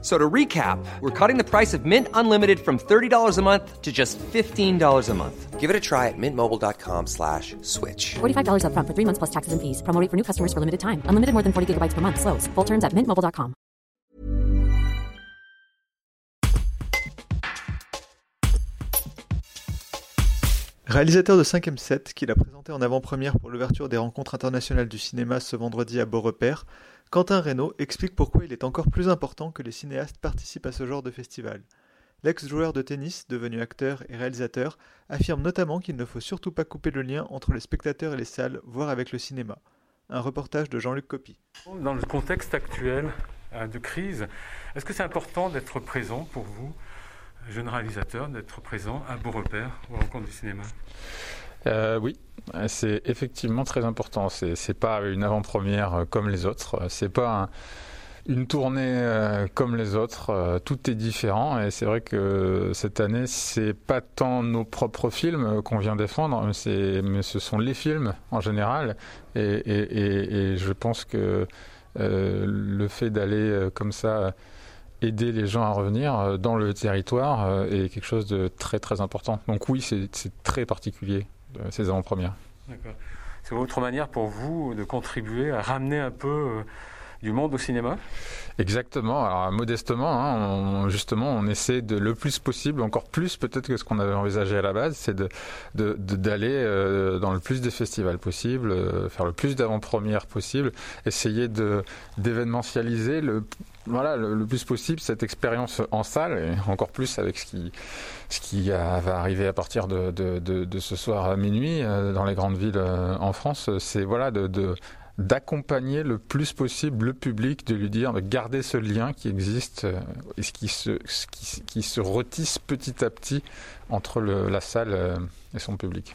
So to recap, we're cutting the price of Mint Unlimited from $30 a month to just $15 a month. Give it a try at mintmobile.com slash switch. $45 upfront for three months plus taxes and fees. Promo rate for new customers for limited time. Unlimited more than 40 gigabytes per month. Slows. Full terms at mintmobile.com. Réalisateur de 5ème 7, qu'il a présenté en avant-première pour l'ouverture des rencontres internationales du cinéma ce vendredi à Beaurepaire, Quentin Reynaud explique pourquoi il est encore plus important que les cinéastes participent à ce genre de festival. L'ex-joueur de tennis, devenu acteur et réalisateur, affirme notamment qu'il ne faut surtout pas couper le lien entre les spectateurs et les salles, voire avec le cinéma. Un reportage de Jean-Luc Copy. Dans le contexte actuel euh, de crise, est-ce que c'est important d'être présent pour vous, jeune réalisateur, d'être présent à Beaurepaire, aux rencontres du cinéma? Euh, oui, c'est effectivement très important. C'est c'est pas une avant-première euh, comme les autres. C'est pas un- une tournée euh, comme les autres. Euh, Tout est différent et c'est vrai que cette année, c'est pas tant nos propres films qu'on vient défendre, mais ce sont les films en général. Et, je pense que le fait d'aller comme ça aider les gens à revenir dans le territoire est quelque chose de très très important. Donc oui, c'est très particulier ces avant-premières. D'accord. C'est votre manière pour vous de contribuer à ramener un peu euh, du monde au cinéma Exactement. Alors modestement, hein, justement, on essaie de le plus possible, encore plus peut-être que ce qu'on avait envisagé à la base, c'est d'aller euh, dans le plus de festivals possible, euh, faire le plus d'avant-premières possible, essayer d'événementialiser le voilà le, plus possible cette expérience en salle et encore plus avec ce qui ce qui va arriver à partir de, de, ce soir à minuit euh, dans les grandes villes euh, en France, c'est voilà de d'accompagner le plus possible le public, de lui dire de garder ce lien qui existe euh, et qui se, qui, se retisse petit à petit entre la salle euh, et son public.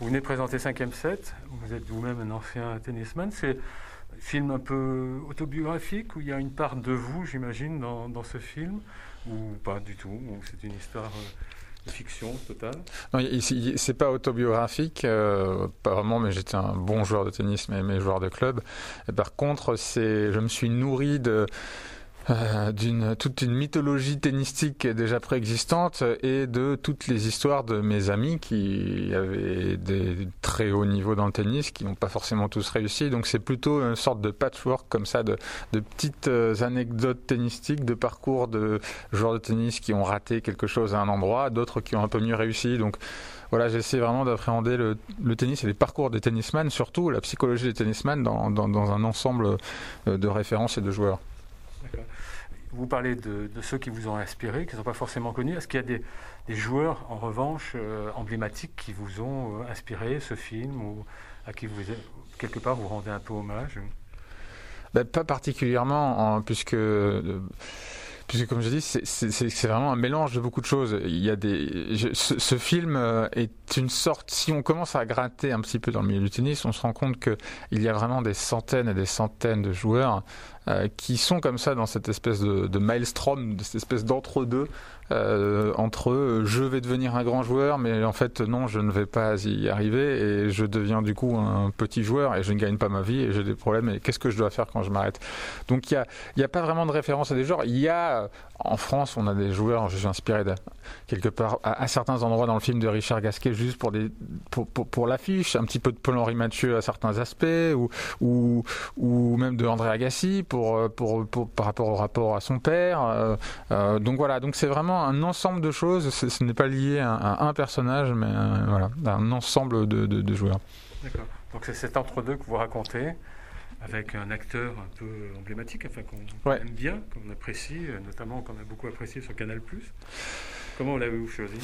Vous venez présenter 5e set, vous êtes vous-même un ancien tennisman. C'est un film un peu autobiographique où il y a une part de vous, j'imagine, dans, ce film, ou pas du tout ou C'est une histoire euh, fiction totale Non, c'est pas autobiographique, euh, pas vraiment, mais j'étais un bon joueur de tennis, mais, mais joueur de club. Et par contre, c'est, je me suis nourri de euh, d'une toute une mythologie tennistique déjà préexistante et de toutes les histoires de mes amis qui avaient des très hauts niveaux dans le tennis, qui n'ont pas forcément tous réussi. Donc c'est plutôt une sorte de patchwork comme ça de, petites euh, anecdotes tennistiques, de parcours de joueurs de tennis qui ont raté quelque chose à un endroit, d'autres qui ont un peu mieux réussi. Donc voilà, j'essaie vraiment d'appréhender le, tennis et les parcours des tennisman, surtout la psychologie des tennisman dans, dans, un ensemble euh, de références et de joueurs. Vous parlez de, ceux qui vous ont inspiré, qui ne sont pas forcément connus. Est-ce qu'il y a des, joueurs, en revanche, euh, emblématiques qui vous ont euh, inspiré ce film ou à qui vous, quelque part, vous rendez un peu hommage? Ben, pas particulièrement, en- puisque, euh, puisque comme je dis, c'est- vraiment un mélange de beaucoup de choses. Il y a des, ce, film euh, est une sorte. Si on commence à gratter un petit peu dans le milieu du tennis, on se rend compte que il y a vraiment des centaines et des centaines de joueurs euh, qui sont comme ça dans cette espèce de, maelstrom, cette espèce d'entre-deux. Euh, entre je vais devenir un grand joueur, mais en fait non, je ne vais pas y arriver et je deviens du coup un petit joueur et je ne gagne pas ma vie et j'ai des problèmes. Et qu'est-ce que je dois faire quand je m'arrête? Donc il y a, y a pas vraiment de référence à des joueurs. Il y a en France, on a des joueurs. Je suis inspiré quelque part à, certains endroits dans le film de Richard Gasquet juste pour pour, l'affiche, un petit peu de Paul-Henri Mathieu à certains aspects ou ou même de André Agassi pour par rapport au rapport à son père. Euh, euh, donc voilà, donc c'est vraiment un ensemble de choses. Ce n'est pas lié à, à un personnage, mais euh, voilà, un ensemble de, joueurs. Donc c'est cet entre-deux que vous racontez avec un acteur un peu emblématique, enfin qu'on Ouais. aime bien, qu'on apprécie, euh, notamment qu'on a beaucoup apprécié sur Canal+. Comment l'avez-vous choisi?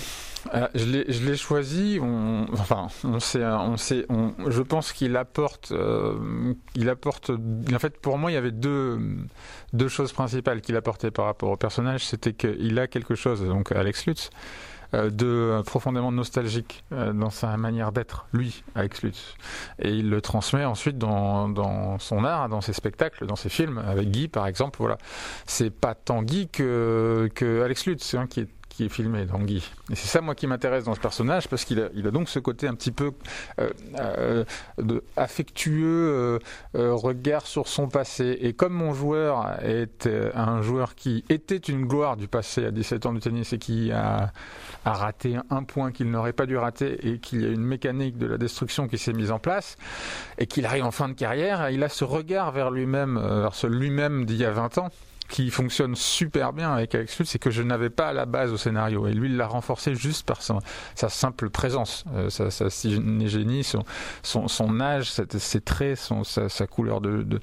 Euh, je l'ai, choisi. On, enfin, on sait, on sait. On, je pense qu'il apporte, euh, il apporte. En fait, pour moi, il y avait deux, deux choses principales qu'il apportait par rapport au personnage. C'était qu'il a quelque chose. Donc, Alex Lutz de profondément nostalgique euh, dans sa manière d'être, lui, Alex Lutz. Et il le transmet ensuite dans, dans, son art, dans ses spectacles, dans ses films, avec Guy par exemple. Voilà, c'est pas tant Guy que, que Alex Lutz hein, qui est qui est filmé, Guy. Et c'est ça, moi, qui m'intéresse dans ce personnage, parce qu'il a, il a donc ce côté un petit peu euh, euh, affectueux euh, regard sur son passé. Et comme mon joueur est un joueur qui était une gloire du passé à 17 ans de tennis et qui a, a raté un point qu'il n'aurait pas dû rater et qu'il y a une mécanique de la destruction qui s'est mise en place et qu'il arrive en fin de carrière, il a ce regard vers lui-même, vers ce lui-même d'il y a 20 ans qui fonctionne super bien avec Alex Lutz, c'est que je n'avais pas à la base au scénario. Et lui, il l'a renforcé juste par sa, simple présence, euh, sa, sa son, âge, ses traits, sa, couleur de,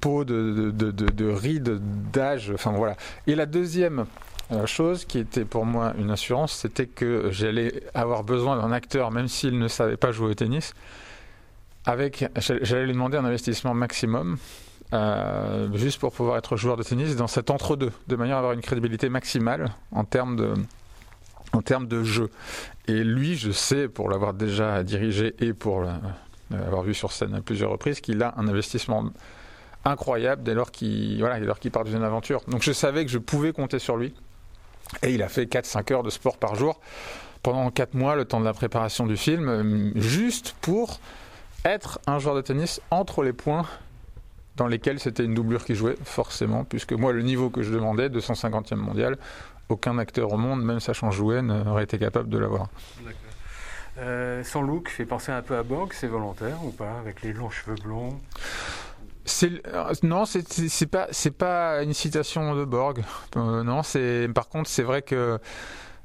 peau, de, de, de, de rides, d'âge. Enfin voilà. Et la deuxième euh, chose qui était pour moi une assurance, c'était que j'allais avoir besoin d'un acteur, même s'il ne savait pas jouer au tennis. J'allais lui demander un investissement maximum euh, juste pour pouvoir être joueur de tennis dans cet entre-deux, de manière à avoir une crédibilité maximale en termes de, en termes de jeu. Et lui, je sais, pour l'avoir déjà dirigé et pour l'avoir vu sur scène à plusieurs reprises, qu'il a un investissement incroyable dès lors qu'il voilà, qu part d'une aventure. Donc je savais que je pouvais compter sur lui. Et il a fait 4-5 heures de sport par jour pendant 4 mois, le temps de la préparation du film, juste pour être un joueur de tennis entre les points dans lesquels c'était une doublure qui jouait, forcément, puisque moi, le niveau que je demandais, 250e mondial, aucun acteur au monde, même sachant jouer, n'aurait été capable de l'avoir. Euh, son look fait penser un peu à Borg, c'est volontaire ou pas, avec les longs cheveux blonds? Euh, non, c'est pas c'est pas une citation de Borg. Euh, non, c'est par contre c'est vrai que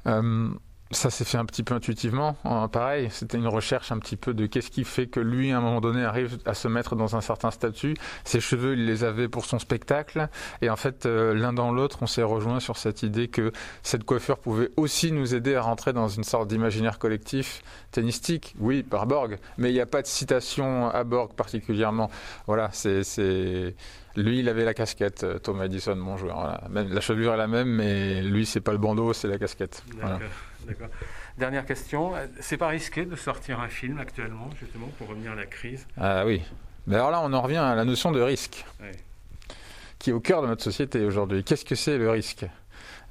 euh, ça s'est fait un petit peu intuitivement. Hein, pareil, c'était une recherche un petit peu de qu'est-ce qui fait que lui, à un moment donné, arrive à se mettre dans un certain statut. Ses cheveux, il les avait pour son spectacle. Et en fait, euh, l'un dans l'autre, on s'est rejoint sur cette idée que cette coiffure pouvait aussi nous aider à rentrer dans une sorte d'imaginaire collectif tennistique. Oui, par Borg. Mais il n'y a pas de citation à Borg particulièrement. Voilà, c'est lui, il avait la casquette, euh, Thomas Edison, mon joueur. La chevelure est la même, mais lui, c'est pas le bandeau, c'est la casquette. D'accord. Dernière question. C'est pas risqué de sortir un film actuellement, justement, pour revenir à la crise? Ah oui. Mais alors là, on en revient à la notion de risque, qui est au cœur de notre société aujourd'hui. Qu'est-ce que c'est le risque?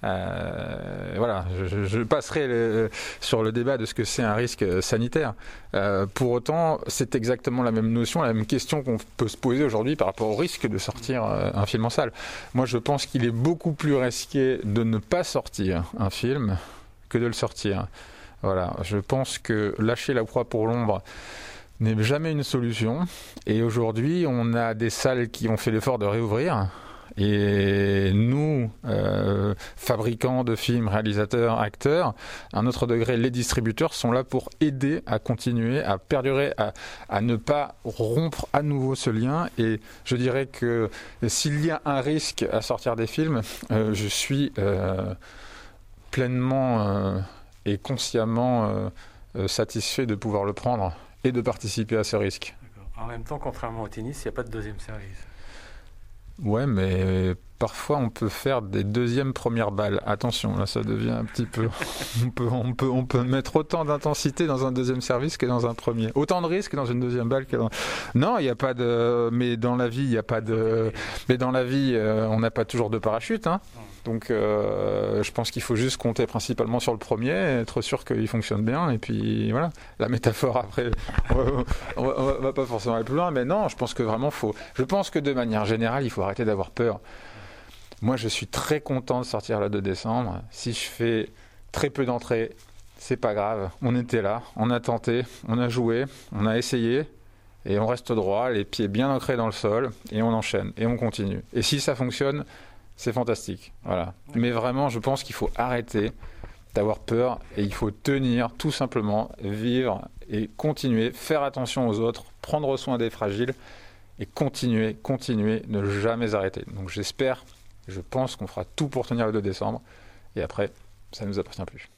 Euh, voilà, je, passerai sur le débat de ce que c'est un risque sanitaire. Euh, pour autant, c'est exactement la même notion, la même question qu'on peut se poser aujourd'hui par rapport au risque de sortir euh, un film en salle. Moi, je pense qu'il est beaucoup plus risqué de ne pas sortir un film de le sortir. Voilà, je pense que lâcher la proie pour l'ombre n'est jamais une solution. Et aujourd'hui, on a des salles qui ont fait l'effort de réouvrir. Et nous, euh, fabricants de films, réalisateurs, acteurs, à un autre degré, les distributeurs sont là pour aider à continuer, à perdurer, à, ne pas rompre à nouveau ce lien. Et je dirais que s'il y a un risque à sortir des films, euh, je suis euh, pleinement et consciemment satisfait de pouvoir le prendre et de participer à ce risque. En même temps, contrairement au tennis, il n'y a pas de deuxième service. Ouais, mais parfois on peut faire des deuxièmes premières balles. Attention, là ça devient un petit peu. on, peut, on, peut, on peut mettre autant d'intensité dans un deuxième service que dans un premier. Autant de risques dans une deuxième balle que dans. Non, il n'y a pas de. Mais dans la vie, il n'y a pas de. Mais dans la vie, euh, on n'a pas toujours de parachute. Hein. Donc euh, je pense qu'il faut juste compter principalement sur le premier, être sûr qu'il fonctionne bien, et puis voilà. La métaphore après, on va, va pas forcément aller plus loin, mais non, je pense que vraiment faut. Je pense que de manière générale, il faut arrêter d'avoir peur. Moi, je suis très content de sortir le 2 décembre. Si je fais très peu d'entrées, c'est pas grave. On était là, on a tenté, on a joué, on a essayé, et on reste droit, les pieds bien ancrés dans le sol, et on enchaîne, et on continue. Et si ça fonctionne, c'est fantastique. Voilà. Mais vraiment, je pense qu'il faut arrêter d'avoir peur et il faut tenir tout simplement, vivre et continuer, faire attention aux autres, prendre soin des fragiles et continuer, continuer, ne jamais arrêter. Donc j'espère, je pense qu'on fera tout pour tenir le 2 décembre et après, ça ne nous appartient plus.